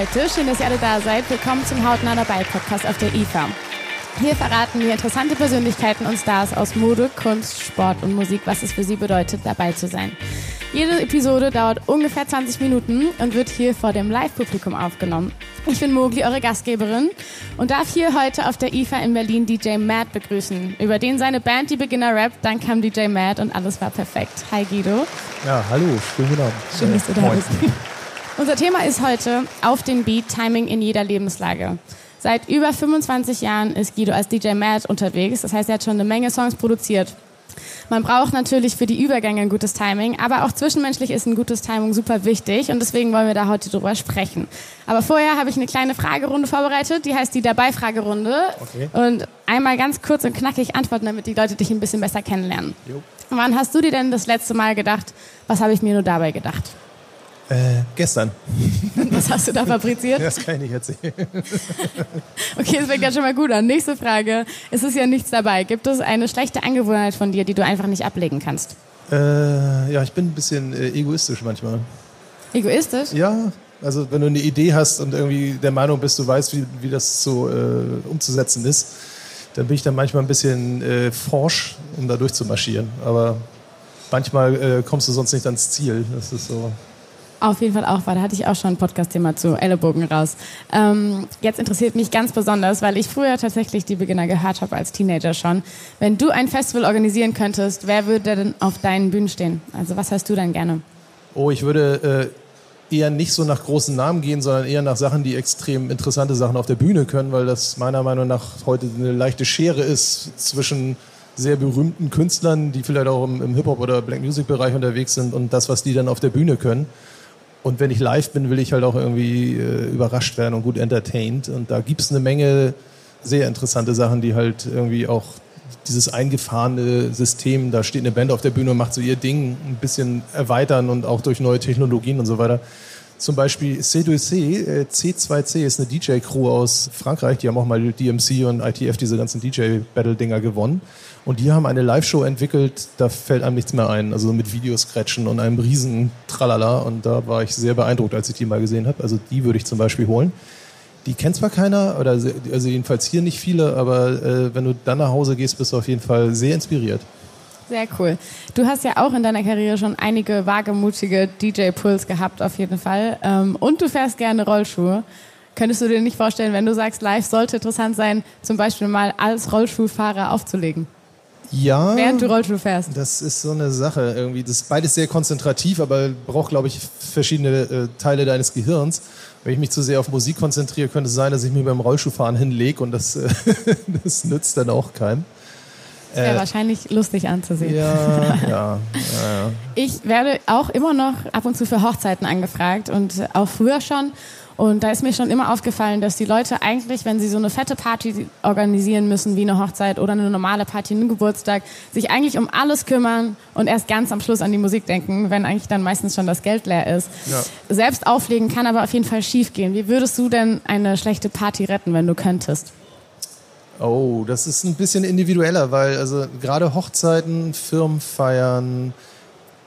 Leute, schön, dass ihr alle da seid. Willkommen zum Hautnah dabei Podcast auf der IFA. Hier verraten wir interessante Persönlichkeiten und Stars aus Mode, Kunst, Sport und Musik, was es für sie bedeutet, dabei zu sein. Jede Episode dauert ungefähr 20 Minuten und wird hier vor dem Live-Publikum aufgenommen. Ich bin Mogli, eure Gastgeberin, und darf hier heute auf der IFA in Berlin DJ Matt begrüßen. Über den seine Band Die Beginner rappt, dann kam DJ Matt und alles war perfekt. Hi Guido. Ja, hallo, schönen guten Abend. Schön, dass du da bist. Unser Thema ist heute auf den Beat Timing in jeder Lebenslage. Seit über 25 Jahren ist Guido als DJ Matt unterwegs. Das heißt, er hat schon eine Menge Songs produziert. Man braucht natürlich für die Übergänge ein gutes Timing, aber auch zwischenmenschlich ist ein gutes Timing super wichtig und deswegen wollen wir da heute drüber sprechen. Aber vorher habe ich eine kleine Fragerunde vorbereitet, die heißt die Dabei-Fragerunde. Okay. Und einmal ganz kurz und knackig antworten, damit die Leute dich ein bisschen besser kennenlernen. Jo. Wann hast du dir denn das letzte Mal gedacht, was habe ich mir nur dabei gedacht? Äh, gestern. Was hast du da fabriziert? Das kann ich nicht erzählen. Okay, das fängt ja schon mal gut an. Nächste Frage. Es ist ja nichts dabei. Gibt es eine schlechte Angewohnheit von dir, die du einfach nicht ablegen kannst? Äh, ja, ich bin ein bisschen äh, egoistisch manchmal. Egoistisch? Ja, also wenn du eine Idee hast und irgendwie der Meinung bist, du weißt, wie, wie das so äh, umzusetzen ist, dann bin ich dann manchmal ein bisschen äh, forsch, um da durchzumarschieren. Aber manchmal äh, kommst du sonst nicht ans Ziel. Das ist so. Auf jeden Fall auch, weil da hatte ich auch schon ein Podcast-Thema zu Ellenbogen raus. Ähm, jetzt interessiert mich ganz besonders, weil ich früher tatsächlich die Beginner gehört habe als Teenager schon. Wenn du ein Festival organisieren könntest, wer würde denn auf deinen Bühnen stehen? Also was hast du dann gerne? Oh, ich würde äh, eher nicht so nach großen Namen gehen, sondern eher nach Sachen, die extrem interessante Sachen auf der Bühne können, weil das meiner Meinung nach heute eine leichte Schere ist zwischen sehr berühmten Künstlern, die vielleicht auch im, im Hip-Hop oder Black Music-Bereich unterwegs sind und das, was die dann auf der Bühne können. Und wenn ich live bin, will ich halt auch irgendwie äh, überrascht werden und gut entertained. Und da gibt es eine Menge sehr interessante Sachen, die halt irgendwie auch dieses eingefahrene System, da steht eine Band auf der Bühne und macht so ihr Ding ein bisschen erweitern und auch durch neue Technologien und so weiter. Zum Beispiel C2C, C2C äh, ist eine DJ-Crew aus Frankreich, die haben auch mal DMC und ITF diese ganzen DJ-Battle-Dinger gewonnen. Und die haben eine Live-Show entwickelt, da fällt einem nichts mehr ein. Also mit Videoscratchen und einem riesen Tralala. Und da war ich sehr beeindruckt, als ich die mal gesehen habe. Also die würde ich zum Beispiel holen. Die kennt zwar keiner, oder also jedenfalls hier nicht viele, aber äh, wenn du dann nach Hause gehst, bist du auf jeden Fall sehr inspiriert. Sehr cool. Du hast ja auch in deiner Karriere schon einige wagemutige DJ-Pools gehabt, auf jeden Fall. Ähm, und du fährst gerne Rollschuhe. Könntest du dir nicht vorstellen, wenn du sagst, live sollte interessant sein, zum Beispiel mal als Rollschuhfahrer aufzulegen? Ja. Während du Rollschuh fährst. Das ist so eine Sache irgendwie. Das ist beides sehr konzentrativ, aber braucht, glaube ich, verschiedene äh, Teile deines Gehirns. Wenn ich mich zu sehr auf Musik konzentriere, könnte es sein, dass ich mir beim Rollschuhfahren hinlege und das, äh, das nützt dann auch keinem. Das wäre äh, wahrscheinlich lustig anzusehen. Ja, ja, ja, ja. Ich werde auch immer noch ab und zu für Hochzeiten angefragt und auch früher schon. Und da ist mir schon immer aufgefallen, dass die Leute eigentlich, wenn sie so eine fette Party organisieren müssen, wie eine Hochzeit oder eine normale Party, einen Geburtstag, sich eigentlich um alles kümmern und erst ganz am Schluss an die Musik denken, wenn eigentlich dann meistens schon das Geld leer ist. Ja. Selbst auflegen kann aber auf jeden Fall schief gehen. Wie würdest du denn eine schlechte Party retten, wenn du könntest? Oh, das ist ein bisschen individueller, weil also gerade Hochzeiten, Firmenfeiern,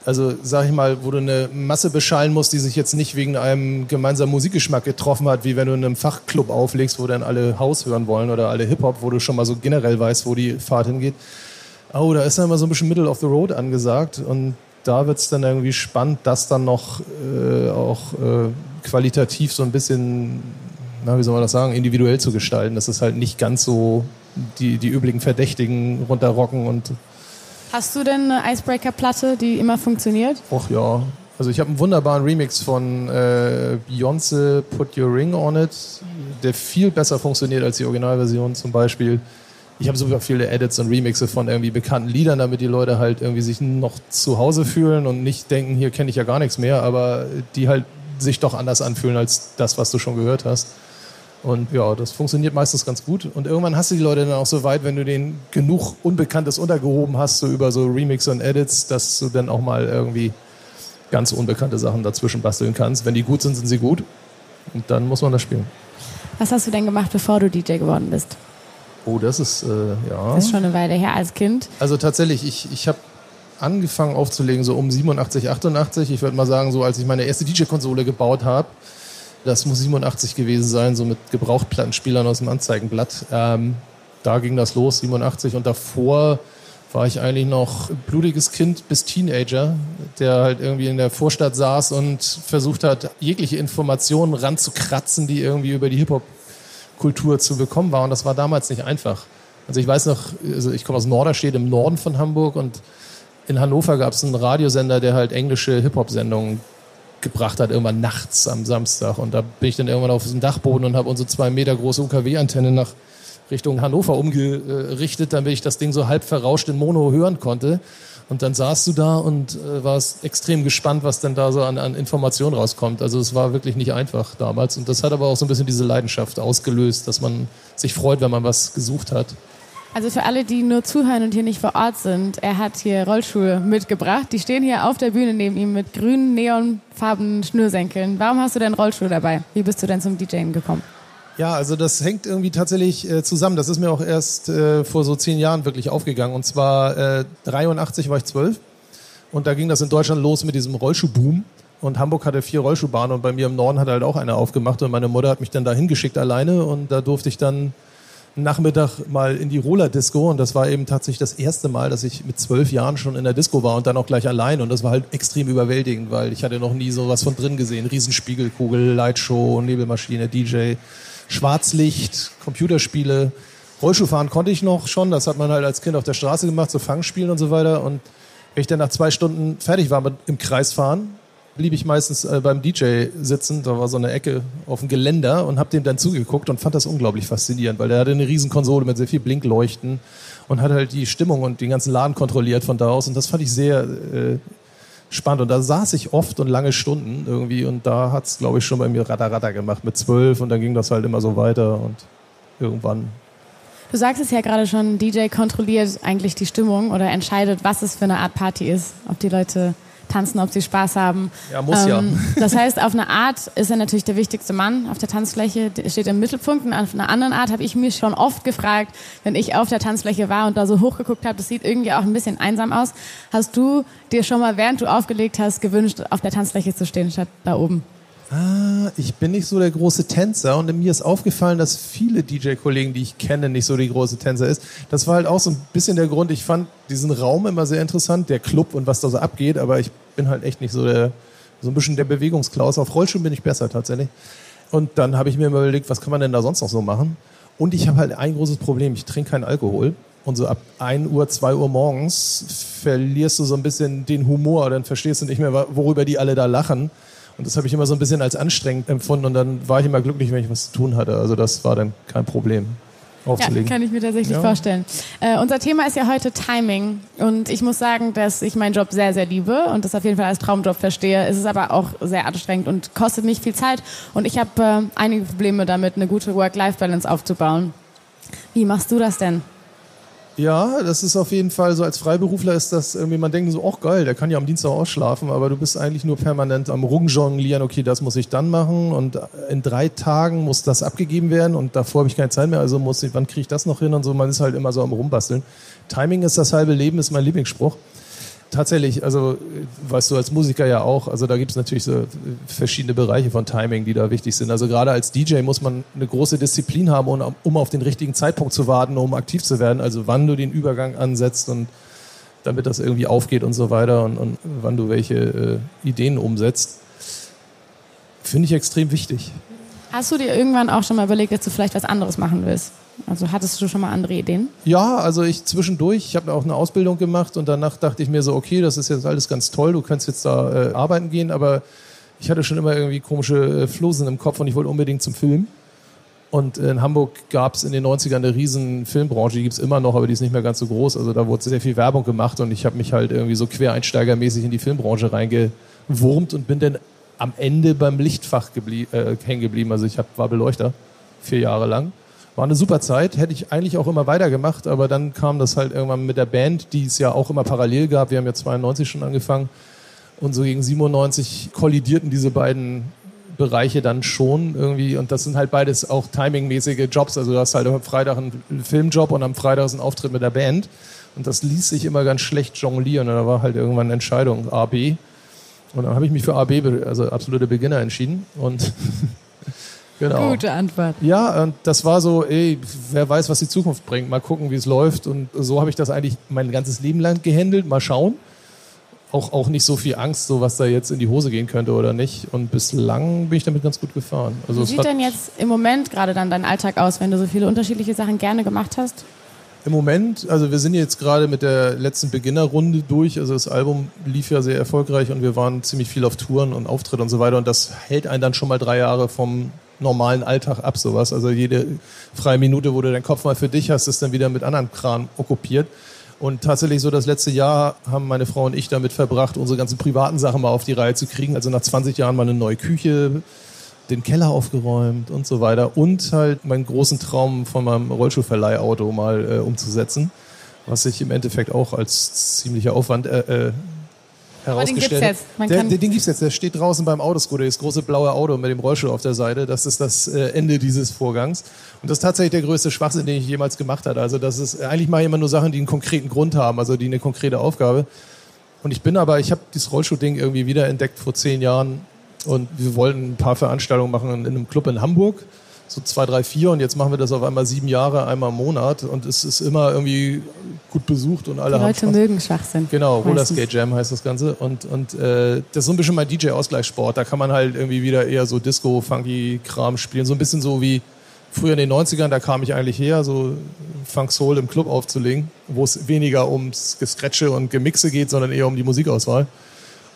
also sag ich mal, wo du eine Masse beschallen musst, die sich jetzt nicht wegen einem gemeinsamen Musikgeschmack getroffen hat, wie wenn du in einem Fachclub auflegst, wo dann alle Haus hören wollen oder alle Hip-Hop, wo du schon mal so generell weißt, wo die Fahrt hingeht. Oh, da ist dann immer so ein bisschen Middle of the Road angesagt und da wird es dann irgendwie spannend, das dann noch äh, auch äh, qualitativ so ein bisschen na, wie soll man das sagen, individuell zu gestalten. Das ist halt nicht ganz so die, die üblichen Verdächtigen runterrocken und. Hast du denn eine Icebreaker-Platte, die immer funktioniert? Och ja. Also ich habe einen wunderbaren Remix von äh, Beyoncé Put Your Ring on It, der viel besser funktioniert als die Originalversion zum Beispiel. Ich habe super viele Edits und Remixe von irgendwie bekannten Liedern, damit die Leute halt irgendwie sich noch zu Hause fühlen und nicht denken, hier kenne ich ja gar nichts mehr, aber die halt sich doch anders anfühlen als das, was du schon gehört hast. Und ja, das funktioniert meistens ganz gut. Und irgendwann hast du die Leute dann auch so weit, wenn du denen genug Unbekanntes untergehoben hast, so über so Remix und Edits, dass du dann auch mal irgendwie ganz unbekannte Sachen dazwischen basteln kannst. Wenn die gut sind, sind sie gut. Und dann muss man das spielen. Was hast du denn gemacht, bevor du DJ geworden bist? Oh, das ist, äh, ja. Das ist schon eine Weile her als Kind. Also tatsächlich, ich, ich habe angefangen aufzulegen so um 87, 88. Ich würde mal sagen, so als ich meine erste DJ-Konsole gebaut habe, Das muss 87 gewesen sein, so mit Gebrauchtplattenspielern aus dem Anzeigenblatt. Ähm, da ging das los, 87. Und davor war ich eigentlich noch blutiges Kind bis Teenager, der halt irgendwie in der Vorstadt saß und versucht hat, jegliche Informationen ranzukratzen, die irgendwie über die Hip-Hop-Kultur zu bekommen war. Und das war damals nicht einfach. Also ich weiß noch, also ich komme aus Norderstedt im Norden von Hamburg und in Hannover gab es einen Radiosender, der halt englische Hip-Hop-Sendungen gebracht hat, irgendwann nachts am Samstag. Und da bin ich dann irgendwann auf den Dachboden und habe unsere zwei Meter große UKW-Antenne nach Richtung Hannover umgerichtet, damit ich das Ding so halb verrauscht in Mono hören konnte. Und dann saßt du da und äh, warst extrem gespannt, was denn da so an, an Informationen rauskommt. Also es war wirklich nicht einfach damals. Und das hat aber auch so ein bisschen diese Leidenschaft ausgelöst, dass man sich freut, wenn man was gesucht hat. Also für alle, die nur zuhören und hier nicht vor Ort sind, er hat hier Rollschuhe mitgebracht. Die stehen hier auf der Bühne neben ihm mit grünen, neonfarbenen Schnürsenkeln. Warum hast du denn Rollschuhe dabei? Wie bist du denn zum DJing gekommen? Ja, also das hängt irgendwie tatsächlich äh, zusammen. Das ist mir auch erst äh, vor so zehn Jahren wirklich aufgegangen. Und zwar äh, 83 war ich zwölf und da ging das in Deutschland los mit diesem Rollschuhboom. Und Hamburg hatte vier Rollschuhbahnen und bei mir im Norden hat halt auch eine aufgemacht und meine Mutter hat mich dann da hingeschickt alleine und da durfte ich dann Nachmittag mal in die Roller-Disco und das war eben tatsächlich das erste Mal, dass ich mit zwölf Jahren schon in der Disco war und dann auch gleich allein und das war halt extrem überwältigend, weil ich hatte noch nie sowas von drin gesehen. Riesenspiegelkugel, Lightshow, Nebelmaschine, DJ, Schwarzlicht, Computerspiele. Rollschuhfahren konnte ich noch schon, das hat man halt als Kind auf der Straße gemacht, so Fangspielen und so weiter und wenn ich dann nach zwei Stunden fertig war mit im Kreisfahren, blieb ich meistens äh, beim DJ sitzen, da war so eine Ecke auf dem Geländer und habe dem dann zugeguckt und fand das unglaublich faszinierend, weil der hatte eine riesen Konsole mit sehr viel Blinkleuchten und hat halt die Stimmung und den ganzen Laden kontrolliert von da aus. Und das fand ich sehr äh, spannend. Und da saß ich oft und lange Stunden irgendwie und da hat's glaube ich schon bei mir ratter ratter gemacht mit zwölf und dann ging das halt immer so weiter und irgendwann Du sagst es ja gerade schon, DJ kontrolliert eigentlich die Stimmung oder entscheidet, was es für eine Art Party ist, ob die Leute tanzen, ob sie Spaß haben. Ja, muss ähm, ja. Das heißt, auf eine Art ist er natürlich der wichtigste Mann auf der Tanzfläche, der steht im Mittelpunkt. Und auf einer anderen Art habe ich mich schon oft gefragt, wenn ich auf der Tanzfläche war und da so hochgeguckt habe, das sieht irgendwie auch ein bisschen einsam aus. Hast du dir schon mal, während du aufgelegt hast, gewünscht, auf der Tanzfläche zu stehen, statt da oben? Ah, ich bin nicht so der große Tänzer und mir ist aufgefallen, dass viele DJ-Kollegen, die ich kenne, nicht so die große Tänzer ist. Das war halt auch so ein bisschen der Grund. Ich fand diesen Raum immer sehr interessant, der Club und was da so abgeht, aber ich bin halt echt nicht so der, so ein bisschen der Bewegungsklaus. Auf Rollschuhen bin ich besser tatsächlich. Und dann habe ich mir überlegt, was kann man denn da sonst noch so machen? Und ich habe halt ein großes Problem. Ich trinke keinen Alkohol. Und so ab 1 Uhr, 2 Uhr morgens verlierst du so ein bisschen den Humor, dann verstehst du nicht mehr, worüber die alle da lachen. Und das habe ich immer so ein bisschen als anstrengend empfunden und dann war ich immer glücklich, wenn ich was zu tun hatte. Also das war dann kein Problem. Aufzulegen. Ja, kann ich mir tatsächlich ja. vorstellen. Äh, unser Thema ist ja heute Timing. Und ich muss sagen, dass ich meinen Job sehr, sehr liebe und das auf jeden Fall als Traumjob verstehe. Es ist aber auch sehr anstrengend und kostet mich viel Zeit. Und ich habe äh, einige Probleme damit, eine gute Work-Life-Balance aufzubauen. Wie machst du das denn? Ja, das ist auf jeden Fall so, als Freiberufler ist das irgendwie, man denkt so, ach geil, der kann ja am Dienstag ausschlafen, aber du bist eigentlich nur permanent am Rumjonglieren, okay, das muss ich dann machen und in drei Tagen muss das abgegeben werden und davor habe ich keine Zeit mehr, also muss ich, wann kriege ich das noch hin und so, man ist halt immer so am Rumbasteln. Timing ist das halbe Leben, ist mein Lieblingsspruch tatsächlich, also weißt du als Musiker ja auch, also da gibt es natürlich so verschiedene Bereiche von Timing, die da wichtig sind. Also gerade als DJ muss man eine große Disziplin haben, um, um auf den richtigen Zeitpunkt zu warten, um aktiv zu werden. Also wann du den Übergang ansetzt und damit das irgendwie aufgeht und so weiter und, und wann du welche äh, Ideen umsetzt, finde ich extrem wichtig. Hast du dir irgendwann auch schon mal überlegt, dass du vielleicht was anderes machen willst? Also hattest du schon mal andere Ideen? Ja, also ich zwischendurch, ich habe auch eine Ausbildung gemacht und danach dachte ich mir so, okay, das ist jetzt alles ganz toll, du kannst jetzt da äh, arbeiten gehen, aber ich hatte schon immer irgendwie komische äh, Flosen im Kopf und ich wollte unbedingt zum Film. Und in Hamburg gab es in den 90ern eine riesen Filmbranche, die gibt es immer noch, aber die ist nicht mehr ganz so groß. Also da wurde sehr viel Werbung gemacht und ich habe mich halt irgendwie so quereinsteigermäßig in die Filmbranche reingewurmt und bin dann am Ende beim Lichtfach äh, hängen geblieben. Also ich hab, war Beleuchter, vier Jahre lang. War eine super Zeit, hätte ich eigentlich auch immer weitergemacht, aber dann kam das halt irgendwann mit der Band, die es ja auch immer parallel gab. Wir haben ja 92 schon angefangen und so gegen 97 kollidierten diese beiden Bereiche dann schon irgendwie. Und das sind halt beides auch timingmäßige Jobs. Also du hast halt am Freitag einen Filmjob und am Freitag ist ein Auftritt mit der Band. Und das ließ sich immer ganz schlecht jonglieren. Und da war halt irgendwann eine Entscheidung A, B. Und dann habe ich mich für A, B, also absolute Beginner entschieden. Und Genau. Gute Antwort. Ja, und das war so, ey, wer weiß, was die Zukunft bringt. Mal gucken, wie es läuft. Und so habe ich das eigentlich mein ganzes Leben lang gehandelt. Mal schauen. Auch, auch nicht so viel Angst, so was da jetzt in die Hose gehen könnte oder nicht. Und bislang bin ich damit ganz gut gefahren. Also wie sieht denn jetzt im Moment gerade dann dein Alltag aus, wenn du so viele unterschiedliche Sachen gerne gemacht hast? Im Moment, also wir sind jetzt gerade mit der letzten Beginnerrunde durch. Also das Album lief ja sehr erfolgreich und wir waren ziemlich viel auf Touren und Auftritt und so weiter. Und das hält einen dann schon mal drei Jahre vom normalen Alltag ab, sowas. Also jede freie Minute, wo du deinen Kopf mal für dich hast, ist dann wieder mit anderen Kram okkupiert. Und tatsächlich so das letzte Jahr haben meine Frau und ich damit verbracht, unsere ganzen privaten Sachen mal auf die Reihe zu kriegen. Also nach 20 Jahren mal eine neue Küche, den Keller aufgeräumt und so weiter. Und halt meinen großen Traum von meinem Rollschuhverleihauto mal äh, umzusetzen. Was sich im Endeffekt auch als ziemlicher Aufwand äh, äh, herausgestellt hat. Den, der, den, den gibt's jetzt. Der steht draußen beim Autoscooter, das große blaue Auto mit dem Rollstuhl auf der Seite. Das ist das äh, Ende dieses Vorgangs. Und das ist tatsächlich der größte Schwachsinn, den ich jemals gemacht habe. Also das ist eigentlich mache ich immer nur Sachen, die einen konkreten Grund haben, also die eine konkrete Aufgabe. Und ich bin aber, ich habe dieses Rollschuh-Ding irgendwie wieder entdeckt vor zehn Jahren und wir wollten ein paar Veranstaltungen machen in einem Club in Hamburg so zwei, drei, vier und jetzt machen wir das auf einmal sieben Jahre, einmal im Monat und es ist immer irgendwie gut besucht und alle Die Leute haben Spaß. mögen Schwachsinn. Genau, Roller Skate Jam heißt das Ganze und, und äh, das ist so ein bisschen mein DJ-Ausgleichssport. Da kann man halt irgendwie wieder eher so Disco, Funky Kram spielen, so ein bisschen so wie früher in den 90ern, da kam ich eigentlich her, so Funk Soul im Club aufzulegen, wo es weniger ums Gescratche und Gemixe geht, sondern eher um die Musikauswahl.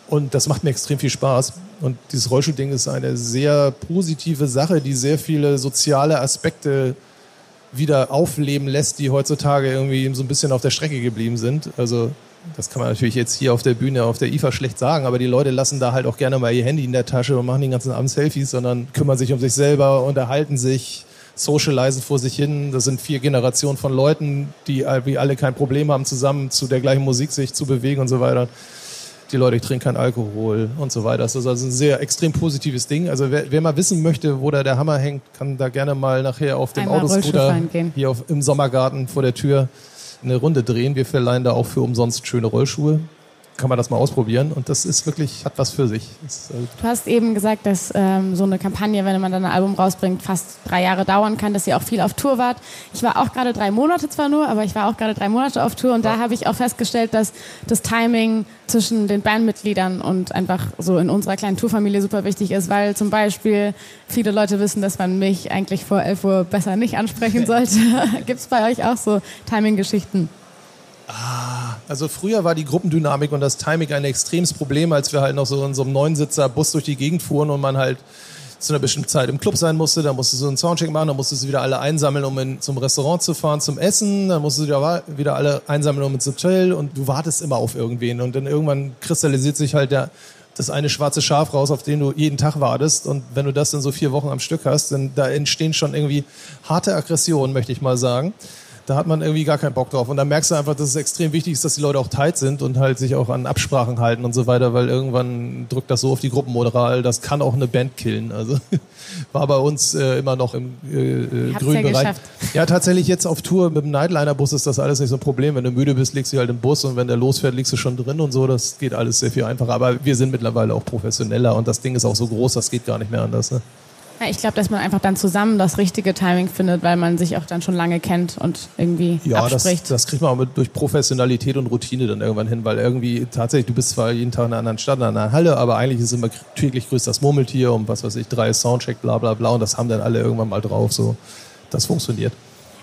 Und das macht mir extrem viel Spaß. Und dieses Rollstuhl-Ding ist eine sehr positive Sache, die sehr viele soziale Aspekte wieder aufleben lässt, die heutzutage irgendwie so ein bisschen auf der Strecke geblieben sind. Also das kann man natürlich jetzt hier auf der Bühne, auf der IFA schlecht sagen, aber die Leute lassen da halt auch gerne mal ihr Handy in der Tasche und machen den ganzen Abend Selfies, sondern kümmern sich um sich selber, unterhalten sich, socialisen vor sich hin. Das sind vier Generationen von Leuten, die alle kein Problem haben, zusammen zu der gleichen Musik sich zu bewegen und so weiter die Leute trinken keinen Alkohol und so weiter. Das ist also ein sehr extrem positives Ding. Also wer, wer mal wissen möchte, wo da der Hammer hängt, kann da gerne mal nachher auf dem Einmal Autoscooter hier auf, im Sommergarten vor der Tür eine Runde drehen. Wir verleihen da auch für umsonst schöne Rollschuhe kann man das mal ausprobieren und das ist wirklich, hat was für sich. Ist, äh du hast eben gesagt, dass ähm, so eine Kampagne, wenn man dann ein Album rausbringt, fast drei Jahre dauern kann, dass ihr auch viel auf Tour wart. Ich war auch gerade drei Monate zwar nur, aber ich war auch gerade drei Monate auf Tour und ja. da habe ich auch festgestellt, dass das Timing zwischen den Bandmitgliedern und einfach so in unserer kleinen Tourfamilie super wichtig ist, weil zum Beispiel viele Leute wissen, dass man mich eigentlich vor 11 Uhr besser nicht ansprechen sollte. Gibt es bei euch auch so Timing-Geschichten? Ah, also früher war die Gruppendynamik und das Timing ein extremes Problem, als wir halt noch so in so einem Neunsitzer-Bus durch die Gegend fuhren und man halt zu einer bestimmten Zeit im Club sein musste, dann musstest du einen Soundcheck machen, dann musstest du wieder alle einsammeln, um in, zum Restaurant zu fahren, zum Essen, dann musstest du wieder alle einsammeln, um ins Hotel. Und du wartest immer auf irgendwen. Und dann irgendwann kristallisiert sich halt der, das eine schwarze Schaf raus, auf den du jeden Tag wartest. Und wenn du das dann so vier Wochen am Stück hast, dann da entstehen schon irgendwie harte Aggressionen, möchte ich mal sagen da hat man irgendwie gar keinen Bock drauf. Und da merkst du einfach, dass es extrem wichtig ist, dass die Leute auch tight sind und halt sich auch an Absprachen halten und so weiter, weil irgendwann drückt das so auf die Gruppenmoral, das kann auch eine Band killen. Also war bei uns äh, immer noch im äh, äh grünen ja Bereich. Geschafft. Ja, tatsächlich jetzt auf Tour mit dem Nightliner-Bus ist das alles nicht so ein Problem. Wenn du müde bist, legst du halt im Bus und wenn der losfährt, liegst du schon drin und so. Das geht alles sehr viel einfacher. Aber wir sind mittlerweile auch professioneller und das Ding ist auch so groß, das geht gar nicht mehr anders. Ne? Ja, ich glaube, dass man einfach dann zusammen das richtige Timing findet, weil man sich auch dann schon lange kennt und irgendwie ja, abspricht. Das, das kriegt man auch mit, durch Professionalität und Routine dann irgendwann hin, weil irgendwie tatsächlich, du bist zwar jeden Tag in einer anderen Stadt, in einer anderen Halle, aber eigentlich ist immer täglich grüßt das Murmeltier um was weiß ich, drei Soundcheck, bla bla bla und das haben dann alle irgendwann mal drauf. So, das funktioniert.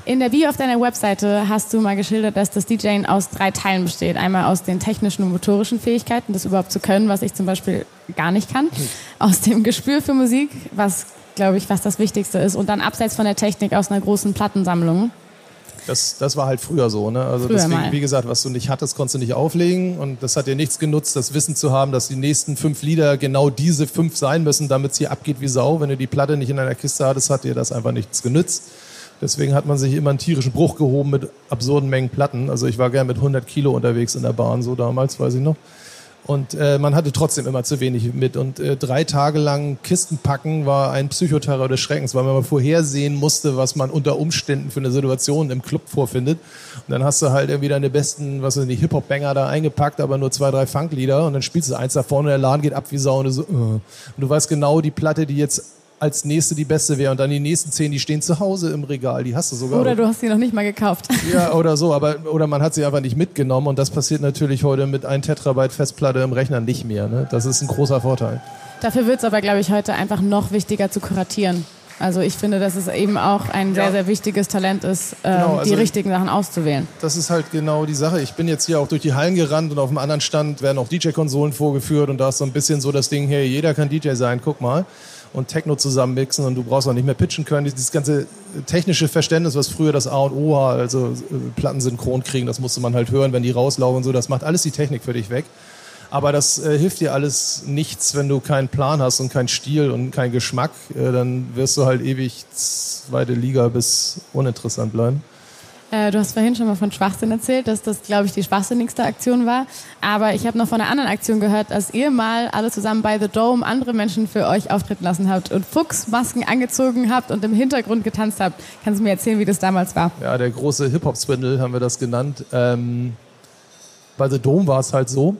In der Bio auf deiner Webseite hast du mal geschildert, dass das DJing aus drei Teilen besteht. Einmal aus den technischen und motorischen Fähigkeiten, das überhaupt zu können, was ich zum Beispiel gar nicht kann. Hm. Aus dem Gespür für Musik, was glaube ich, was das Wichtigste ist. Und dann abseits von der Technik aus einer großen Plattensammlung. Das, das war halt früher so, ne? Also früher deswegen, mal. wie gesagt, was du nicht hattest, konntest du nicht auflegen. Und das hat dir nichts genutzt, das Wissen zu haben, dass die nächsten fünf Lieder genau diese fünf sein müssen, damit es hier abgeht wie Sau. Wenn du die Platte nicht in einer Kiste hattest, hat dir das einfach nichts genützt. Deswegen hat man sich immer einen tierischen Bruch gehoben mit absurden Mengen Platten. Also ich war gern mit 100 Kilo unterwegs in der Bahn, so damals, weiß ich noch. Und äh, man hatte trotzdem immer zu wenig mit. Und äh, drei Tage lang Kisten packen war ein Psychoterror des Schreckens, weil man mal vorhersehen musste, was man unter Umständen für eine Situation im Club vorfindet. Und dann hast du halt irgendwie deine besten, was sind die Hip-Hop-Banger da eingepackt, aber nur zwei, drei Funklieder. Und dann spielst du eins da vorne der Laden geht ab wie Sau. Und du, so, uh. und du weißt genau, die Platte, die jetzt als nächste die beste wäre und dann die nächsten zehn, die stehen zu Hause im Regal, die hast du sogar. Oder du hast sie noch nicht mal gekauft. Ja, oder so, aber oder man hat sie einfach nicht mitgenommen und das passiert natürlich heute mit 1 Terabyte Festplatte im Rechner nicht mehr. Ne? Das ist ein großer Vorteil. Dafür wird es aber, glaube ich, heute einfach noch wichtiger zu kuratieren. Also ich finde, dass es eben auch ein sehr, sehr wichtiges Talent ist, äh, genau, also die richtigen Sachen auszuwählen. Das ist halt genau die Sache. Ich bin jetzt hier auch durch die Hallen gerannt und auf dem anderen Stand werden auch DJ-Konsolen vorgeführt und da ist so ein bisschen so das Ding, hey, jeder kann DJ sein, guck mal. Und Techno zusammenmixen und du brauchst auch nicht mehr pitchen können. Dieses ganze technische Verständnis, was früher das A und O war, also äh, Platten synchron kriegen, das musste man halt hören, wenn die rauslaufen und so, das macht alles die Technik für dich weg. Aber das äh, hilft dir alles nichts, wenn du keinen Plan hast und keinen Stil und keinen Geschmack. Äh, dann wirst du halt ewig zweite Liga bis uninteressant bleiben. Äh, du hast vorhin schon mal von Schwachsinn erzählt, dass das, glaube ich, die schwachsinnigste Aktion war. Aber ich habe noch von einer anderen Aktion gehört, als ihr mal alle zusammen bei The Dome andere Menschen für euch auftreten lassen habt und Fuchsmasken angezogen habt und im Hintergrund getanzt habt. Kannst du mir erzählen, wie das damals war? Ja, der große Hip-Hop-Swindle haben wir das genannt. Ähm, bei The Dome war es halt so,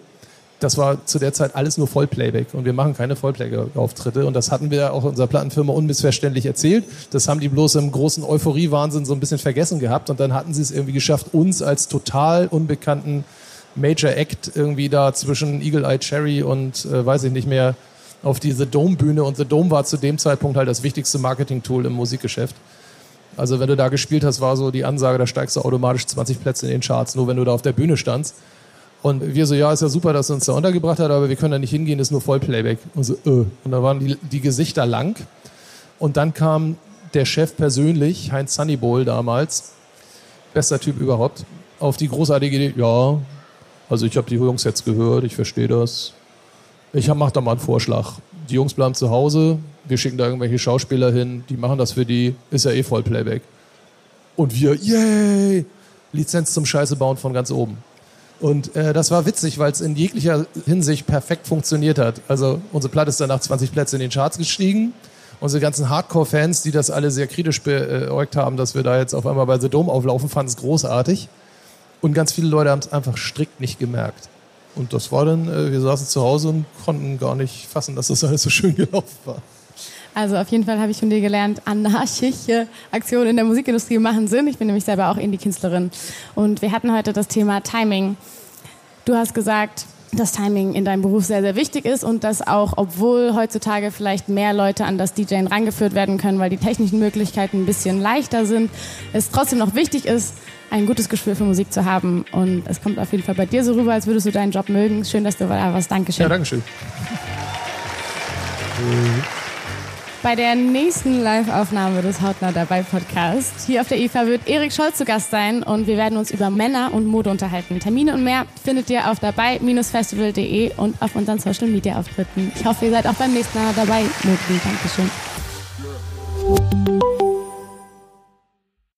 das war zu der Zeit alles nur Vollplayback und wir machen keine Vollplayback-Auftritte und das hatten wir auch unserer Plattenfirma unmissverständlich erzählt. Das haben die bloß im großen Euphorie-Wahnsinn so ein bisschen vergessen gehabt und dann hatten sie es irgendwie geschafft, uns als total unbekannten Major Act irgendwie da zwischen Eagle Eye Cherry und äh, weiß ich nicht mehr auf diese Dome-Bühne und The Dome war zu dem Zeitpunkt halt das wichtigste Marketing-Tool im Musikgeschäft. Also wenn du da gespielt hast, war so die Ansage, da steigst du automatisch 20 Plätze in den Charts, nur wenn du da auf der Bühne standst. Und wir so, ja, ist ja super, dass er uns da untergebracht hat, aber wir können da nicht hingehen, ist nur Vollplayback. Und so, äh. Und da waren die, die Gesichter lang. Und dann kam der Chef persönlich, Heinz Sunnybowl damals, bester Typ überhaupt, auf die großartige Idee, ja, also ich habe die Jungs jetzt gehört, ich verstehe das. Ich mach da mal einen Vorschlag. Die Jungs bleiben zu Hause, wir schicken da irgendwelche Schauspieler hin, die machen das für die, ist ja eh Vollplayback. Und wir, yay, Lizenz zum Scheiße bauen von ganz oben. Und äh, das war witzig, weil es in jeglicher Hinsicht perfekt funktioniert hat. Also unsere Platte ist dann nach 20 Plätzen in den Charts gestiegen. Unsere ganzen Hardcore-Fans, die das alle sehr kritisch beäugt haben, dass wir da jetzt auf einmal bei The Dome auflaufen, fanden es großartig. Und ganz viele Leute haben es einfach strikt nicht gemerkt. Und das war dann, äh, wir saßen zu Hause und konnten gar nicht fassen, dass das alles so schön gelaufen war. Also auf jeden Fall habe ich von dir gelernt, anarchische Aktionen in der Musikindustrie machen Sinn. Ich bin nämlich selber auch Indie-Künstlerin. Und wir hatten heute das Thema Timing. Du hast gesagt, dass Timing in deinem Beruf sehr, sehr wichtig ist und dass auch, obwohl heutzutage vielleicht mehr Leute an das DJing rangeführt werden können, weil die technischen Möglichkeiten ein bisschen leichter sind, es trotzdem noch wichtig ist, ein gutes Gespür für Musik zu haben. Und es kommt auf jeden Fall bei dir so rüber, als würdest du deinen Job mögen. Schön, dass du da warst. Dankeschön. Ja, Dankeschön. Bei der nächsten Live-Aufnahme des Hautnah dabei Podcast hier auf der IFA wird Erik Scholz zu Gast sein und wir werden uns über Männer und Mode unterhalten. Termine und mehr findet ihr auf dabei-festival.de und auf unseren Social Media Auftritten. Ich hoffe, ihr seid auch beim nächsten Mal dabei. Möglich. Dankeschön.